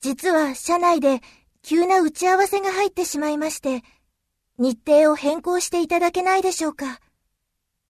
実は社内で急な打ち合わせが入ってしまいまして、日程を変更していただけないでしょうか。